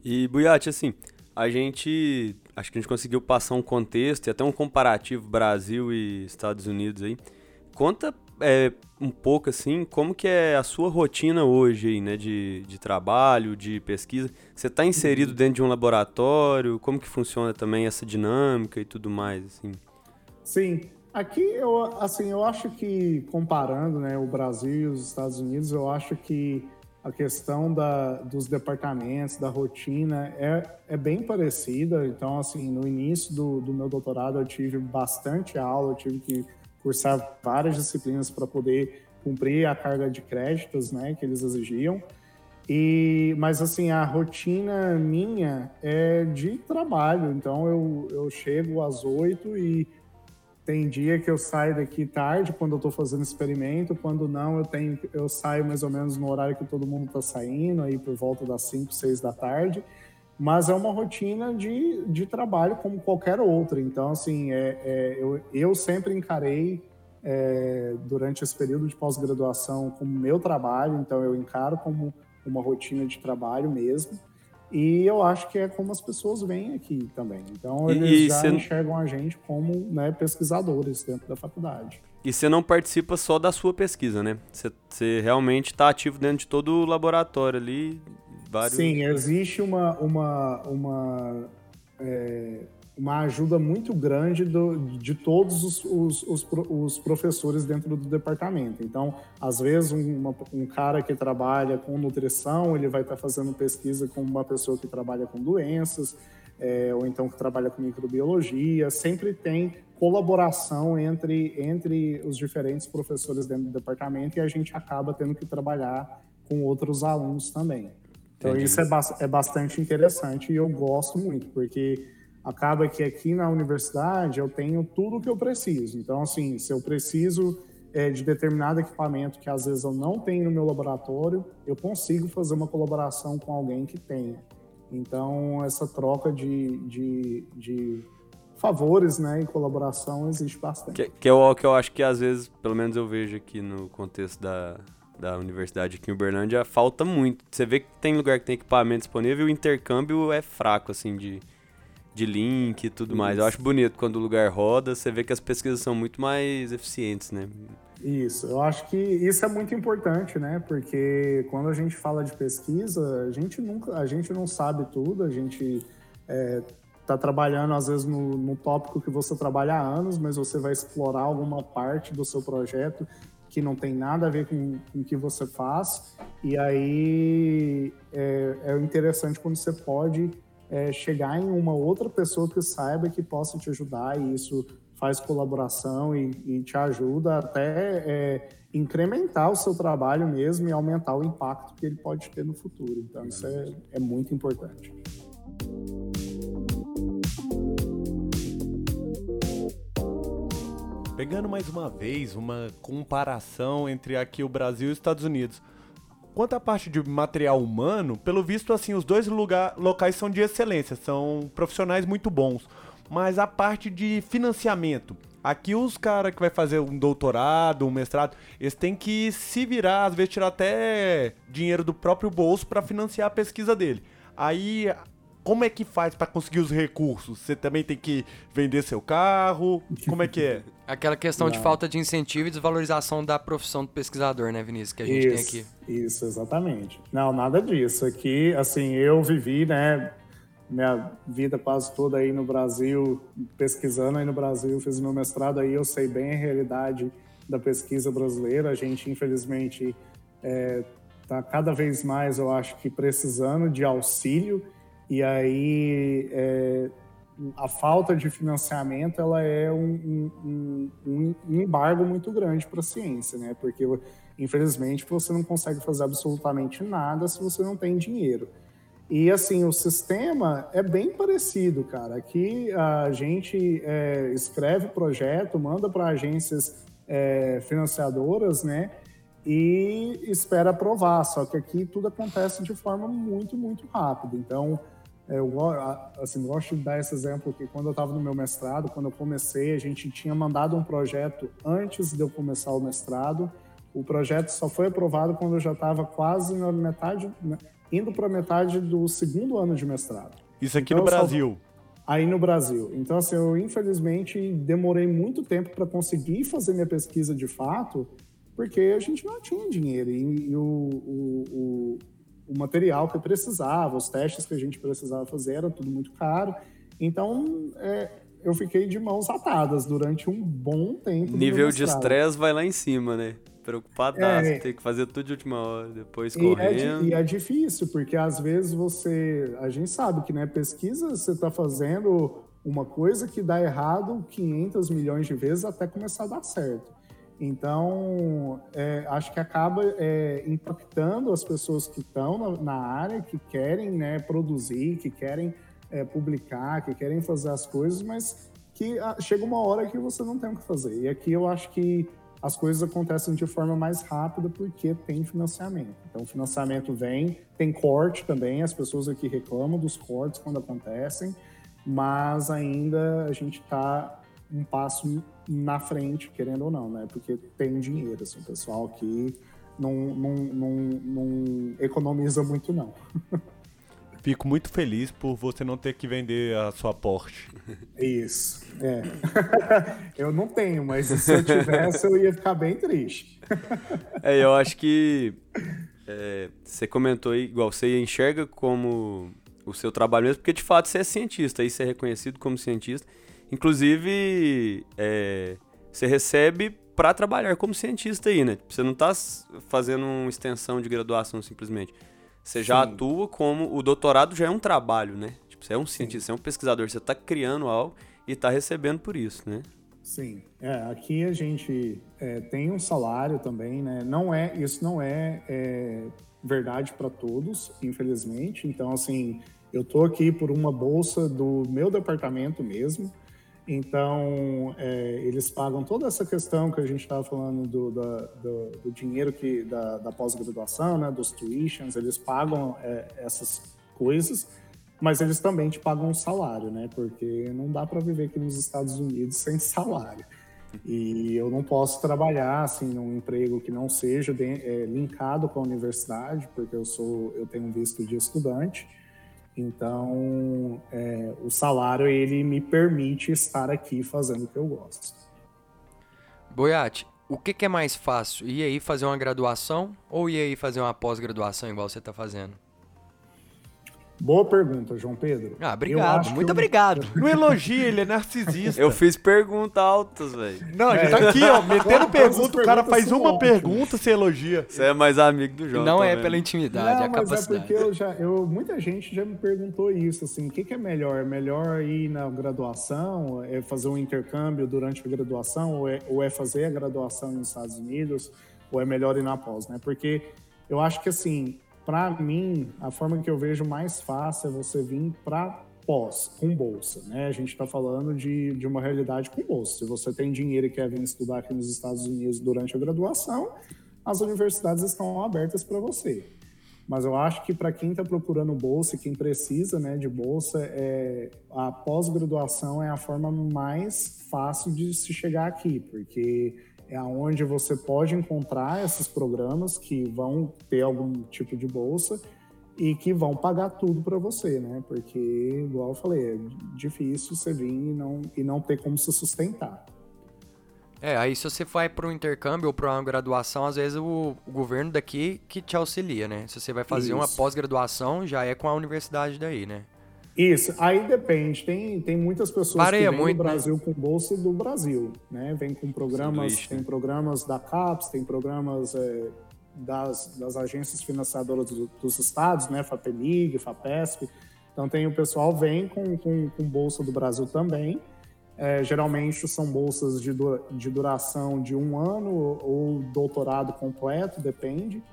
E, Buiati, assim, a gente acho que a gente conseguiu passar um contexto e até um comparativo Brasil e Estados Unidos aí. Conta é, um pouco assim, como que é a sua rotina hoje aí, né, de, de trabalho, de pesquisa. Você está inserido uhum. dentro de um laboratório? Como que funciona também essa dinâmica e tudo mais, assim? Sim, aqui eu, assim, eu acho que comparando, né, o Brasil e os Estados Unidos, eu acho que a questão da, dos departamentos, da rotina é, é bem parecida. Então, assim, no início do, do meu doutorado eu tive bastante aula, eu tive que cursar várias disciplinas para poder cumprir a carga de créditos, né, que eles exigiam. E, mas assim, a rotina minha é de trabalho. Então eu, eu chego às oito e tem dia que eu saio daqui tarde quando eu estou fazendo experimento, quando não eu tenho eu saio mais ou menos no horário que todo mundo está saindo, aí por volta das 5, 6 da tarde. Mas é uma rotina de, de trabalho como qualquer outra. Então, assim, é, é eu, eu sempre encarei é, durante esse período de pós-graduação como meu trabalho, então eu encaro como uma rotina de trabalho mesmo. E eu acho que é como as pessoas veem aqui também. Então, eles e já cê... enxergam a gente como né, pesquisadores dentro da faculdade. E você não participa só da sua pesquisa, né? Você realmente está ativo dentro de todo o laboratório ali. Vários... Sim, existe uma, uma, uma é, uma ajuda muito grande do, de todos os, os, os, os, professores dentro do departamento. Então, às vezes, um, um cara que trabalha com nutrição, ele vai estar fazendo pesquisa com uma pessoa que trabalha com doenças, é, ou então que trabalha com microbiologia. Sempre tem colaboração entre, entre os diferentes professores dentro do departamento e a gente acaba tendo que trabalhar com outros alunos também. Então, Entendi. isso é, ba é bastante interessante e eu gosto muito, porque acaba que aqui na universidade eu tenho tudo o que eu preciso. Então, assim, se eu preciso é, de determinado equipamento que às vezes eu não tenho no meu laboratório, eu consigo fazer uma colaboração com alguém que tenha. Então, essa troca de, de, de favores né, e colaboração existe bastante. Que, que, é o que eu acho que às vezes, pelo menos eu vejo aqui no contexto da, da universidade aqui em Uberlândia, falta muito. Você vê que tem lugar que tem equipamento disponível e o intercâmbio é fraco, assim, de de link e tudo mais. Eu acho bonito quando o lugar roda, você vê que as pesquisas são muito mais eficientes, né? Isso, eu acho que isso é muito importante, né? Porque quando a gente fala de pesquisa, a gente nunca, a gente não sabe tudo, a gente é, tá trabalhando às vezes no, no tópico que você trabalha há anos, mas você vai explorar alguma parte do seu projeto que não tem nada a ver com, com o que você faz, e aí é, é interessante quando você pode é, chegar em uma outra pessoa que saiba que possa te ajudar, e isso faz colaboração e, e te ajuda até é, incrementar o seu trabalho mesmo e aumentar o impacto que ele pode ter no futuro. Então, isso é, é muito importante. Pegando mais uma vez uma comparação entre aqui o Brasil e os Estados Unidos. Quanto à parte de material humano, pelo visto, assim, os dois lugar, locais são de excelência, são profissionais muito bons. Mas a parte de financiamento, aqui os caras que vai fazer um doutorado, um mestrado, eles têm que se virar, às vezes tirar até dinheiro do próprio bolso para financiar a pesquisa dele. Aí como é que faz para conseguir os recursos? Você também tem que vender seu carro? Como é que é? [laughs] Aquela questão Não. de falta de incentivo e desvalorização da profissão do pesquisador, né, Vinícius, que a gente isso, tem aqui. Isso, exatamente. Não, nada disso. Aqui, assim, eu vivi, né, minha vida quase toda aí no Brasil, pesquisando aí no Brasil, fiz meu mestrado aí, eu sei bem a realidade da pesquisa brasileira. A gente, infelizmente, está é, cada vez mais, eu acho que, precisando de auxílio e aí é, a falta de financiamento ela é um, um, um, embargo muito grande para a ciência, né? Porque infelizmente você não consegue fazer absolutamente nada se você não tem dinheiro. E assim, o sistema é bem parecido, cara. Aqui a gente é, escreve projeto, manda para agências é, financiadoras, né? E espera aprovar. Só que aqui tudo acontece de forma muito, muito rápida. Então, eu assim, gosto de dar esse exemplo que quando eu estava no meu mestrado, quando eu comecei, a gente tinha mandado um projeto antes de eu começar o mestrado. O projeto só foi aprovado quando eu já estava quase na metade, né, indo para a metade do segundo ano de mestrado. Isso aqui então, no Brasil? Só, aí no Brasil. Então, assim, eu infelizmente demorei muito tempo para conseguir fazer minha pesquisa de fato, porque a gente não tinha dinheiro. E, e o, o, o material que eu precisava, os testes que a gente precisava fazer, era tudo muito caro. Então, é, eu fiquei de mãos atadas durante um bom tempo. Nível de estresse vai lá em cima, né? Preocupadaço, é, tem que fazer tudo de última hora, depois correndo. É, e é difícil, porque às vezes você. A gente sabe que, né, pesquisa, você está fazendo uma coisa que dá errado 500 milhões de vezes até começar a dar certo. Então, é, acho que acaba é, impactando as pessoas que estão na, na, área, que querem né, produzir, que querem é, publicar, que querem fazer as coisas, mas que a, ah, chega uma hora que você não tem o que fazer. E aqui eu acho que as coisas acontecem de forma mais rápida porque tem financiamento. Então, o financiamento vem, tem corte também, as pessoas aqui reclamam dos cortes quando acontecem, mas ainda a gente está um passo na frente, querendo ou não, né? Porque tem dinheiro, assim, o pessoal aqui não, não, não, não economiza muito, não. [laughs] Fico muito feliz por você não ter que vender a sua Porsche. Isso, é. [laughs] eu não tenho, mas se eu tivesse, eu ia ficar bem triste. [laughs] é, eu acho que é, você comentou aí, igual você enxerga como o seu trabalho mesmo, porque de fato você é cientista, aí você é reconhecido como cientista. Inclusive, é, você recebe para trabalhar como cientista aí, né? Você não está fazendo uma extensão de graduação simplesmente. Você já Sim. atua como. O doutorado já é um trabalho, né? Tipo, você é um cientista, Sim. você é um pesquisador, você está criando algo e está recebendo por isso, né? Sim, é, aqui a gente é, tem um salário também, né? Não é, isso não é, é verdade para todos, infelizmente. Então, assim, eu tô aqui por uma bolsa do meu departamento mesmo. Então, é, eles pagam toda essa questão que a gente estava falando do, da, do, do, dinheiro que, da, da pós-graduação, né, dos tuitions, eles pagam é, essas coisas, mas eles também te pagam um salário, né? Porque não dá para viver aqui nos Estados Unidos sem salário. E eu não posso trabalhar assim num emprego que não seja de, é, linkado com a universidade, porque eu sou eu tenho visto de estudante. Então, é, o salário ele me permite estar aqui fazendo o que eu gosto. Boiate, o que, que é mais fácil? Ir aí fazer uma graduação ou ir aí fazer uma pós-graduação igual você está fazendo? Boa pergunta, João Pedro. Ah, obrigado. Muito obrigado. Não elogia, ele é narcisista. Eu fiz perguntas altas, velho. Não, a gente tá aqui, ó, metendo pergunta, o cara faz uma pergunta, você elogia. Você é mais amigo do João. Não tá é vendo? pela intimidade, Não, é a mas é capacidade. porque eu já, eu, muita gente já me perguntou isso, assim, o que, que é melhor? É melhor ir na graduação, é fazer um intercâmbio durante a graduação, ou é, ou é fazer a graduação nos Estados Unidos, ou é melhor ir na pós, né? Porque eu acho que, assim, para mim, a forma que eu vejo mais fácil é você vir para pós, com bolsa, né? A gente está falando de, de uma realidade com bolsa. Se você tem dinheiro e quer vir estudar aqui nos Estados Unidos durante a graduação, as universidades estão abertas para você. Mas eu acho que para quem está procurando bolsa quem precisa né, de bolsa, é, a pós-graduação é a forma mais fácil de se chegar aqui, porque é onde você pode encontrar esses programas que vão ter algum tipo de bolsa e que vão pagar tudo para você, né? Porque, igual eu falei, é difícil você vir e não, e não ter como se sustentar. É, aí se você vai para um intercâmbio ou para uma graduação, às vezes o, o governo daqui que te auxilia, né? Se você vai fazer uma Isso. pós-graduação, já é com a universidade daí, né? Isso, aí depende. Tem, tem muitas pessoas Pareia que vêm muito, do né? Brasil com bolsa do Brasil, né? Vem com programas, Sanduíche, tem né? programas da CAPES, tem programas é, das, das agências financiadoras do- dos estados, né? FAPEMIG, FAPESP. Então tem o pessoal vem com, com, com bolsa do Brasil também. É, geralmente são bolsas de, de duração de um ano ou doutorado completo, depende.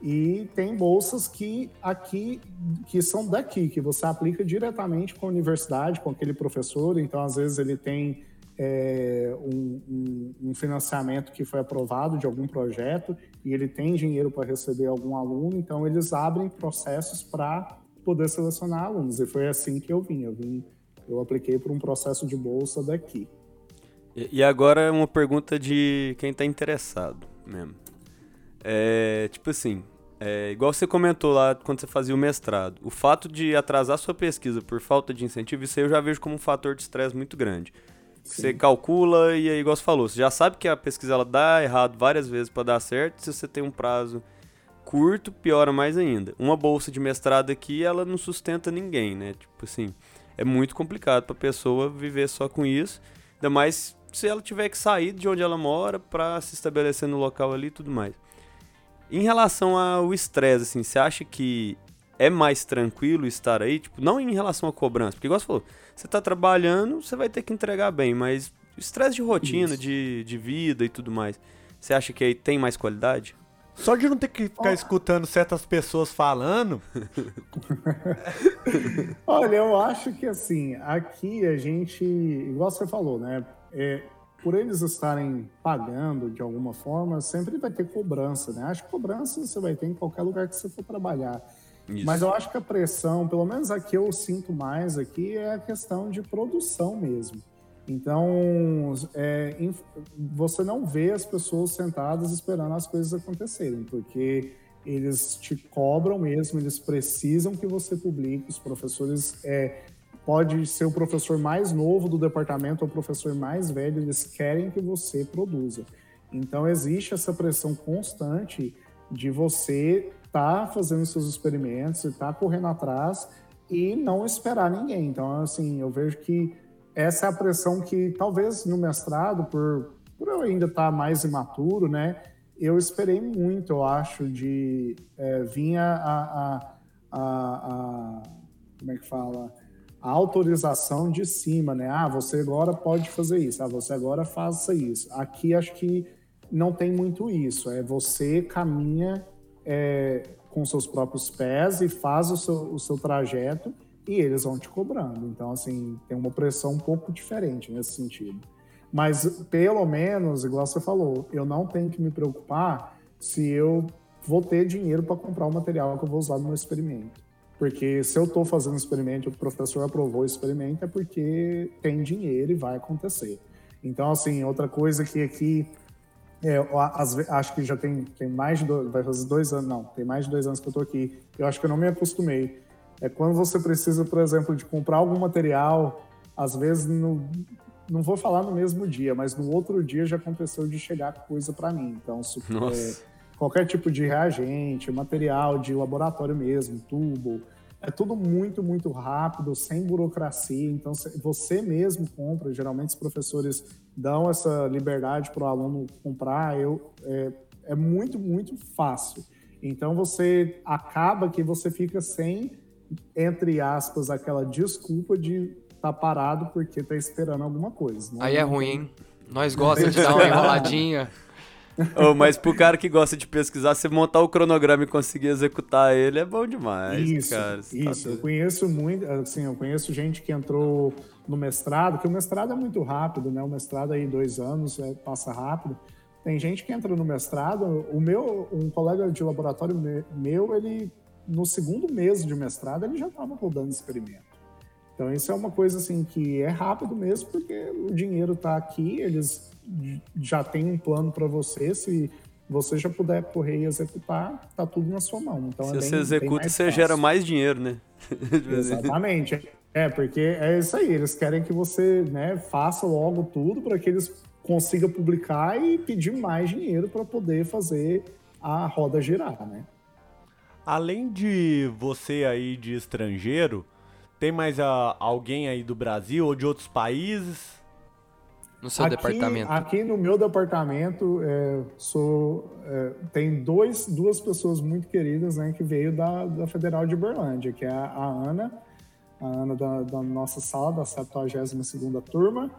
E tem bolsas que aqui que são daqui, que você aplica diretamente com a universidade, com aquele professor. Então, às vezes, ele tem é, um, um- um financiamento que foi aprovado de algum projeto e ele tem dinheiro para receber algum aluno. Então, eles abrem processos para poder selecionar alunos. E foi assim que eu vim. Eu vim, eu apliquei por um processo de bolsa daqui. E, agora uma pergunta de quem tá interessado mesmo. É, tipo assim, é, igual você comentou lá quando você fazia o mestrado, o fato de atrasar sua pesquisa por falta de incentivo, isso aí eu já vejo como um fator de estresse muito grande. Você calcula e aí, igual você falou, você já sabe que a pesquisa ela dá errado várias vezes para dar certo, se você tem um prazo curto, piora mais ainda. Uma bolsa de mestrado aqui, ela não sustenta ninguém, né? Tipo assim, é muito complicado pra pessoa viver só com isso, ainda mais se ela tiver que sair de onde ela mora para se estabelecer no local ali e tudo mais. Em relação ao estresse, assim, você acha que é mais tranquilo estar aí? Tipo, não em relação à cobrança, porque igual você falou, você tá trabalhando, você vai ter que entregar bem, mas estresse de rotina, Isso. de, de vida e tudo mais, você acha que aí tem mais qualidade? Só de não ter que ficar escutando certas pessoas falando, [laughs] Olha, eu acho que assim, aqui a gente, igual você falou, né? é, por eles estarem pagando de alguma forma, sempre vai ter cobrança, né? Acho que cobrança você vai ter em qualquer lugar que você for trabalhar. Isso. Mas eu acho que a pressão, pelo menos aqui eu sinto mais aqui, é a questão de produção mesmo. Então, é, você não vê as pessoas sentadas esperando as coisas acontecerem, porque eles te cobram mesmo, eles precisam que você publique. Os professores, é, pode ser o professor mais novo do departamento ou o professor mais velho, eles querem que você produza. Então, existe essa pressão constante de você estar fazendo seus experimentos, estar correndo atrás e não esperar ninguém. Então, assim, eu vejo que essa é a pressão que talvez no mestrado, por, por eu ainda estar mais imaturo, né, eu esperei muito, eu acho, de é, vir a, a, a, a- como é que fala? A autorização de cima, né? Ah, você agora pode fazer isso, ah, você agora faça isso. Aqui acho que não tem muito isso, é você caminha é, com seus próprios pés e faz o seu, o seu trajeto e eles vão te cobrando. Então, assim, tem uma pressão um pouco diferente nesse sentido. Mas, pelo menos, igual você falou, eu não tenho que me preocupar se eu vou ter dinheiro para comprar o material que eu vou usar no meu experimento. Porque se eu estou fazendo experimento o professor aprovou o experimento, é porque tem dinheiro e vai acontecer. Então, assim, outra coisa que aqui é, ve- acho que já tem, tem mais de dois, vai fazer dois anos, não, tem mais de dois anos que eu tô aqui. Eu acho que eu não me acostumei. É quando você precisa, por exemplo, de comprar algum material, às vezes no, não vou falar no mesmo dia, mas no outro dia já aconteceu de chegar coisa para mim. Então, se, é, qualquer tipo de reagente, material de laboratório mesmo, tubo, é tudo muito, muito rápido, sem burocracia. Então, você mesmo compra. Geralmente, os professores dão essa liberdade para o aluno comprar. Eu, é, é muito, muito fácil. Então, você acaba que você fica sem, entre aspas, aquela desculpa de estar tá parado porque está esperando alguma coisa. Aí é ruim, hein? Nós [laughs] gostamos de dar uma enroladinha. Oh, mas pro cara que gosta de pesquisar, você montar o cronograma e conseguir executar ele é bom demais, isso, cara. Tá isso, tá eu conheço muito, assim, eu conheço gente que entrou no mestrado, que o mestrado é muito rápido, né? O mestrado aí dois anos é, passa rápido. Tem gente que entra no mestrado, o meu, um colega de laboratório meu, ele no segundo mês de mestrado ele já estava rodando experimento. Então isso é uma coisa assim que é rápido mesmo, porque o dinheiro está aqui, eles já têm um plano para você, se você já puder correr e executar, tá tudo na sua mão. Então, se é você bem, executa, bem você fácil. gera mais dinheiro, né? [laughs] Exatamente. É, porque é isso aí, eles querem que você né, faça logo tudo para que eles consigam publicar e pedir mais dinheiro para poder fazer a roda girar, né? Além de você aí de estrangeiro, tem mais a, alguém aí do Brasil ou de outros países? No seu aqui, departamento? Aqui no meu departamento, é, sou, é, tem dois, duas pessoas muito queridas né, que veio da, da Federal de Berlândia, que é a, a Ana, a Ana da, da nossa sala, da 72ª turma,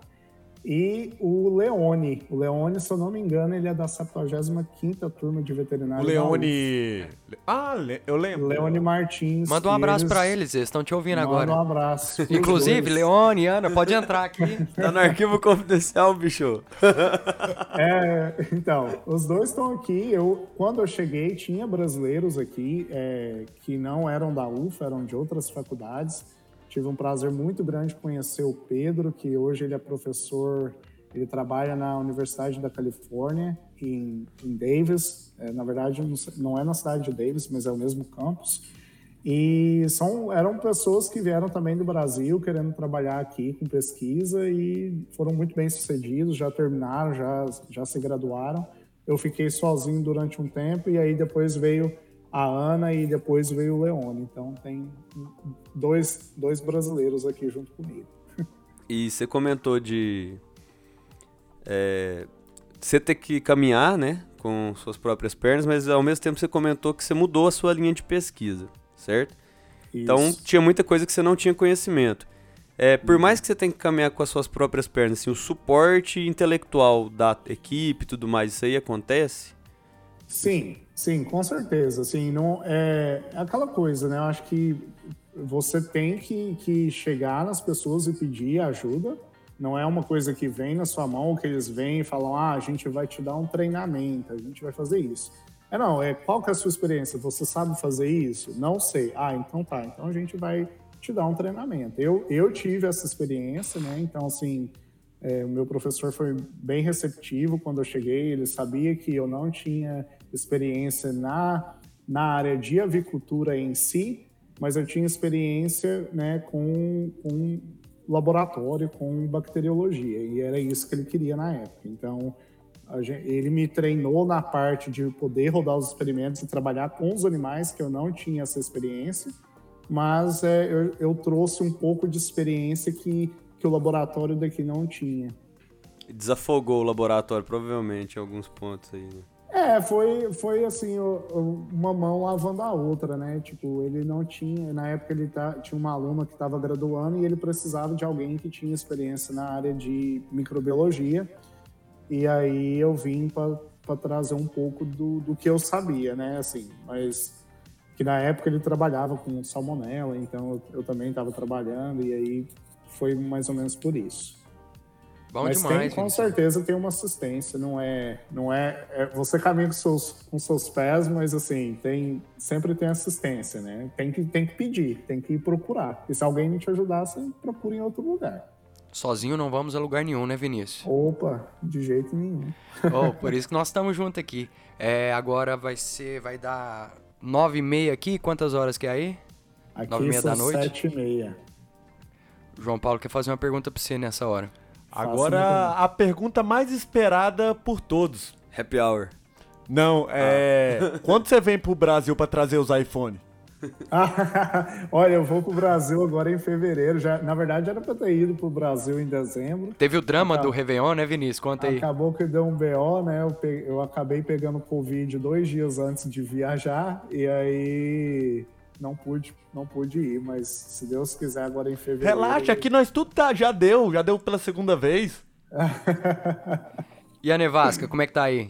e o Leone. O Leone, se eu não me engano, ele é da 75 turma de veterinário. O Leone. Ah, eu lembro. Leone Martins. Manda um abraço eles... para eles, eles estão te ouvindo Manda agora. um abraço. [laughs] Inclusive, Leone, Ana, pode entrar aqui. [laughs] tá no arquivo confidencial, bicho. [laughs] é, então, os dois estão aqui. Eu, quando eu cheguei, tinha brasileiros aqui é, que não eram da UFA, eram de outras faculdades. Tive um prazer muito grande conhecer o Pedro, que hoje ele é professor, ele trabalha na Universidade da Califórnia, em, em Davis. É, na verdade, não é na cidade de Davis, mas é o mesmo campus. E são, eram pessoas que vieram também do Brasil, querendo trabalhar aqui com pesquisa e foram muito bem sucedidos, já terminaram, já, já se graduaram. Eu fiquei sozinho durante um tempo e aí depois veio a Ana e depois veio o Leone. Então tem dois, dois brasileiros aqui junto comigo. E você comentou de é, você ter que caminhar, né, com suas próprias pernas, mas ao mesmo tempo você comentou que você mudou a sua linha de pesquisa, certo? Então, Isso. Então tinha muita coisa que você não tinha conhecimento. É, por uhum. mais que você tenha que caminhar com as suas próprias pernas, assim, o suporte intelectual da equipe e tudo mais, isso aí acontece? Sim, sim, com certeza. Assim, não, é, é aquela coisa, né? Eu acho que você tem que, que chegar nas pessoas e pedir ajuda. Não é uma coisa que vem na sua mão, que eles vêm e falam, ah, a gente vai te dar um treinamento, a gente vai fazer isso. É não, é qual que é a sua experiência? Você sabe fazer isso? Não sei. Ah, então tá. Então a gente vai te dar um treinamento. Eu, eu tive essa experiência, né? Então, assim, é, o meu professor foi bem receptivo quando eu cheguei. Ele sabia que eu não tinha experiência na, na área de avicultura em si, mas eu tinha experiência né, com, com laboratório, com bacteriologia, e era isso que ele queria na época. Então, gente, ele me treinou na parte de poder rodar os experimentos e trabalhar com os animais, que eu não tinha essa experiência, mas é, eu, eu, trouxe um pouco de experiência que, que o laboratório daqui não tinha. Desafogou o laboratório, provavelmente, em alguns pontos aí. Né? É, foi, foi assim, uma mão lavando a outra, né? Tipo, ele não tinha, na época ele tá, tinha uma aluna que estava graduando e ele precisava de alguém que tinha experiência na área de microbiologia. E aí eu vim para trazer um pouco do, do que eu sabia, né? Assim, mas que na época ele trabalhava com salmonela, então eu, eu também estava trabalhando e aí foi mais ou menos por isso. Bom Mas demais. Tem, com certeza tem uma assistência, não é, não é, é, você caminha com seus, com seus pés, mas assim tem sempre tem assistência, né? Tem que tem que pedir, tem que procurar. E se alguém não te ajudar, você procura em outro lugar. Sozinho não vamos a lugar nenhum, né, Vinícius? Opa, de jeito nenhum. [laughs] oh, por isso que nós estamos juntos aqui. É, agora vai ser, vai dar nove e meia aqui. Quantas horas que é aí? Aqui Nove e meia da noite? sete e meia. João Paulo quer fazer uma pergunta pra você nessa hora. Agora, a pergunta mais esperada por todos. Happy hour. Não, é. [laughs] Quando você vem pro Brasil pra trazer os iPhone? [laughs] Olha, eu vou pro Brasil agora em fevereiro. Já, na verdade, era pra ter ido pro Brasil em dezembro. Teve o drama do Réveillon, né, Vinícius? Conta aí. Acabou que deu um BO, né? Eu, pe- eu acabei pegando Covid dois dias antes de viajar e aí não pude, não pude ir, mas se Deus quiser agora em fevereiro. Relaxa, aqui nós tudo tá, já deu, já deu pela segunda vez. E a nevasca, como é que tá aí?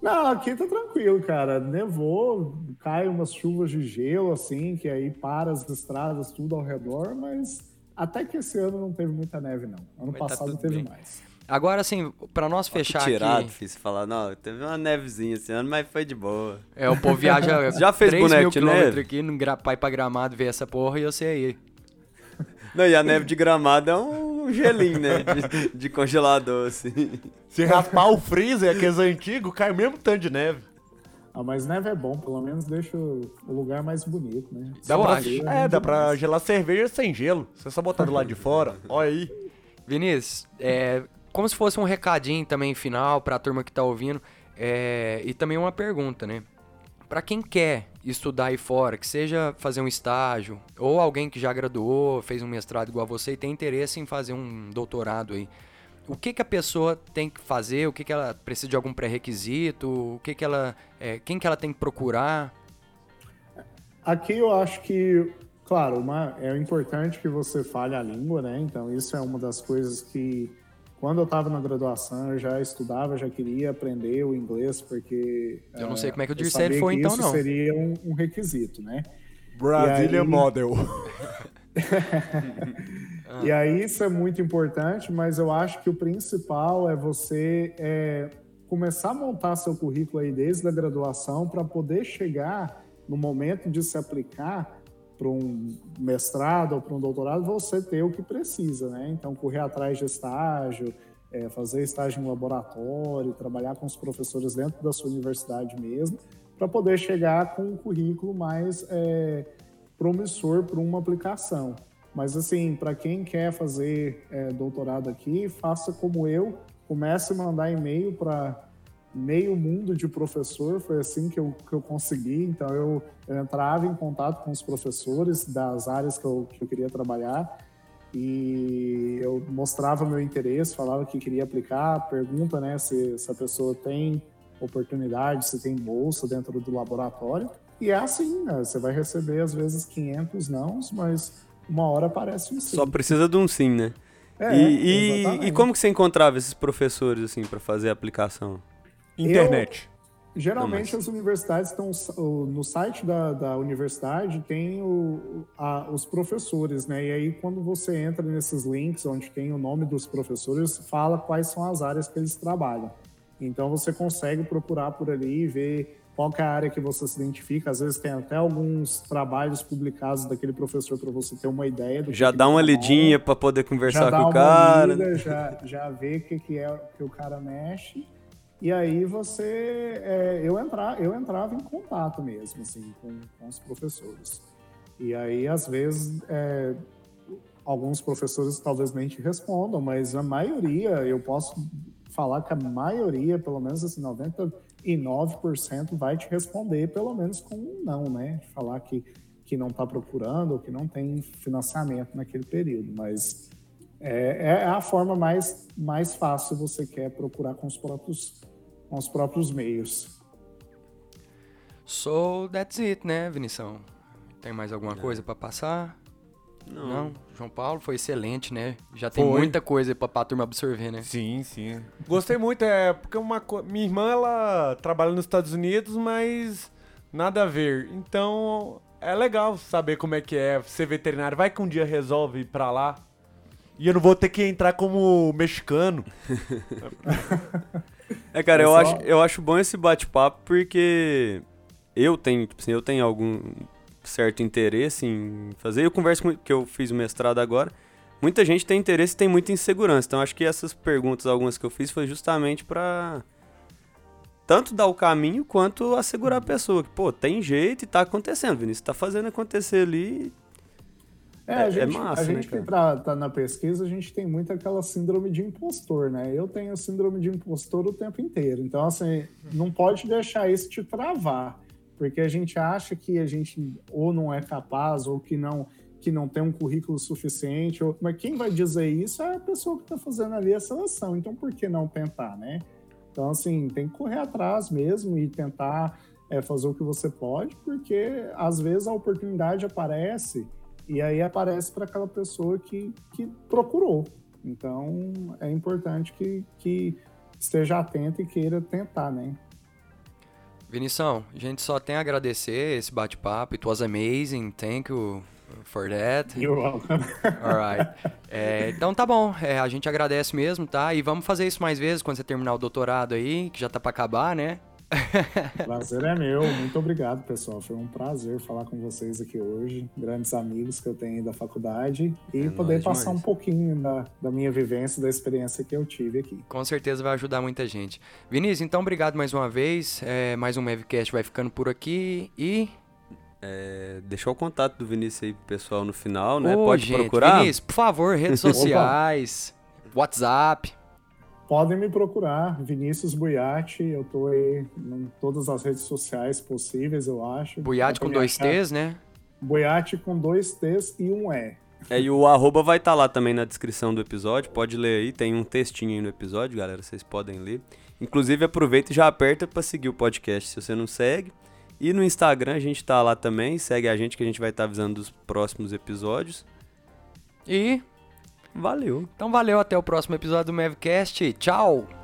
Não, aqui tá tranquilo, cara. Nevou, cai umas chuvas de gelo, assim, que aí para as estradas tudo ao redor, mas até que esse ano não teve muita neve, não. Ano Mas tá passado tudo teve bem. mais. Agora, assim, pra nós fechar tirado, aqui... falar, não, teve uma nevezinha esse ano, mas foi de boa. É, o povo viaja [laughs] Já fez 3 boneco mil de quilômetros neve? aqui no gra... pra ir pra Gramado ver essa porra e eu sei aí. [laughs] Não, e a neve de gramado é um gelinho, né? De, de congelador, assim. Se raspar o freezer, aqueles antigos, cai o mesmo tanto de neve. Ah, mas neve é bom, pelo menos deixa o lugar mais bonito, né? Dá pra, acho. é, dá pra gelar cerveja sem gelo. Você só botar do lado de fora. Olha aí. Vinícius, é, como se fosse um recadinho também final pra turma que tá ouvindo, é, e também uma pergunta, né? Pra quem quer estudar aí fora, que seja fazer um estágio, ou alguém que já graduou, fez um mestrado igual a você e tem interesse em fazer um doutorado aí, o que, que a pessoa tem que fazer? O que, que ela precisa de algum pré-requisito? O que, que ela, é, quem que ela tem que procurar? Aqui eu acho que, claro, uma, é importante que você fale a língua, né? Então isso é uma das coisas que, quando eu estava na graduação, eu já estudava, já queria aprender o inglês, porque... Eu não sei como é que o eu Dirceu foi que então, isso não. seria um, um requisito, né? Brazilian E aí- Model. [laughs] E aí isso é muito importante, mas eu acho que o principal é você é, começar a montar seu currículo aí desde a graduação para poder chegar no momento de se aplicar para um mestrado ou para um doutorado, você ter o que precisa, né? Então, correr atrás de estágio, é, fazer estágio em laboratório, trabalhar com os professores dentro da sua universidade mesmo, para poder chegar com um currículo mais é, promissor para uma aplicação. Mas, assim, para quem quer fazer é, doutorado aqui, faça como eu, comece a mandar e-mail para meio mundo de professor, foi assim que eu, que eu consegui. Então, eu, eu entrava em contato com os professores das áreas que eu, que eu queria trabalhar e eu mostrava meu interesse, falava que queria aplicar, pergunta né, se, se a pessoa tem oportunidade, se tem bolsa dentro do laboratório. E é assim, né? você vai receber às vezes 500 nãos, mas uma hora aparece um sim. Só precisa de um sim, né? É, e, e, e como que você encontrava esses professores, assim, pra fazer a aplicação? Internet. Geralmente Não, as universidades estão no site da, da universidade tem o- a- os professores, né? E aí quando você entra nesses links onde tem o nome dos professores, fala quais são as áreas que eles trabalham. Então você consegue procurar por ali e ver qual é a área que você se identifica. Às vezes tem até alguns trabalhos publicados daquele professor para você ter uma ideia do que Já dá uma trabalha lidinha pra poder conversar com o cara. né? lida, já, já vê o que, que é que o cara mexe. E aí você. é, eu, entrar, eu entrava em contato mesmo, assim, com, com os professores. E aí, às vezes, é, alguns professores talvez nem te respondam, mas a maioria, eu posso falar que a maioria, pelo menos assim, 99% vai te responder, pelo menos com um não, né? Falar que, que não está procurando ou que não tem financiamento naquele período, mas é, é a forma mais, mais fácil você quer procurar com os próprios, com os próprios meios. So, that's it, né, Vinição? Tem mais alguma coisa pra passar? Não. João Paulo foi excelente, né? Já tem Foi. muita coisa pra, pra turma absorver, né? Sim, sim. Gostei muito, é porque uma co... minha irmã ela trabalha nos Estados Unidos, mas nada a ver. Então é legal saber como é que é ser veterinário. Vai que um dia resolve ir pra lá. E eu não vou ter que entrar como mexicano. [laughs] É, cara, eu acho, eu acho bom esse bate-papo porque eu tenho, tipo assim, eu tenho algum certo interesse em fazer. Eu converso com que eu fiz o mestrado agora. Muita gente tem interesse e tem muita insegurança. Então acho que essas perguntas, algumas que eu fiz, foi justamente pra tanto dar o caminho quanto assegurar a pessoa que, pô, tem jeito e tá acontecendo, Vinícius, tá fazendo acontecer ali, É, a gente, massa, a gente né, que tá, tá na pesquisa, a gente tem muito aquela síndrome de impostor, né? Eu tenho síndrome de impostor o tempo inteiro. Então, assim, não pode deixar isso te travar. Porque a gente acha que a gente ou não é capaz, ou que não que não tem um currículo suficiente, ou, mas quem vai dizer isso é a pessoa que está fazendo ali a seleção. Então, por que não tentar, né? Então, assim, tem que correr atrás mesmo e tentar é, fazer o que você pode, porque às vezes a oportunidade aparece e aí aparece para aquela pessoa que, que procurou. Então, é importante que, que esteja atento e queira tentar, né? Vinição, a gente só tem a agradecer esse bate-papo. It was amazing. Thank you for that. You're welcome. [laughs] Alright. É, então tá bom, é, a gente agradece mesmo, tá? E vamos fazer isso mais vezes quando você terminar o doutorado aí, que já tá para acabar, né? [laughs] prazer é meu. Muito obrigado, pessoal. Foi um prazer falar com vocês aqui hoje. Grandes amigos que eu tenho da faculdade e é poder passar demais. um pouquinho da, da minha vivência, da experiência que eu tive aqui. Com certeza vai ajudar muita gente. Vinícius, então obrigado mais uma vez. É, mais um Mavcast vai ficando por aqui e é, deixar o contato do Vinícius aí pro pessoal no final, né? Ô, Pode gente, procurar. Vinícius, por favor, redes [laughs] sociais, WhatsApp. Podem me procurar, Vinícius Buiati. Eu tô aí em todas as redes sociais possíveis, eu acho. Buiati com dois achar. T's, né? Buiati com dois T's e um E. É, e o arroba vai estar tá lá também na descrição do episódio. Pode ler aí, tem um textinho aí no episódio, galera. Vocês podem ler. Inclusive, aproveita e já aperta para seguir o podcast se você não segue. E no Instagram a gente tá lá também. Segue a gente que a gente vai estar tá avisando dos próximos episódios. E Valeu. Então valeu, até o próximo episódio do Mavcast. Tchau!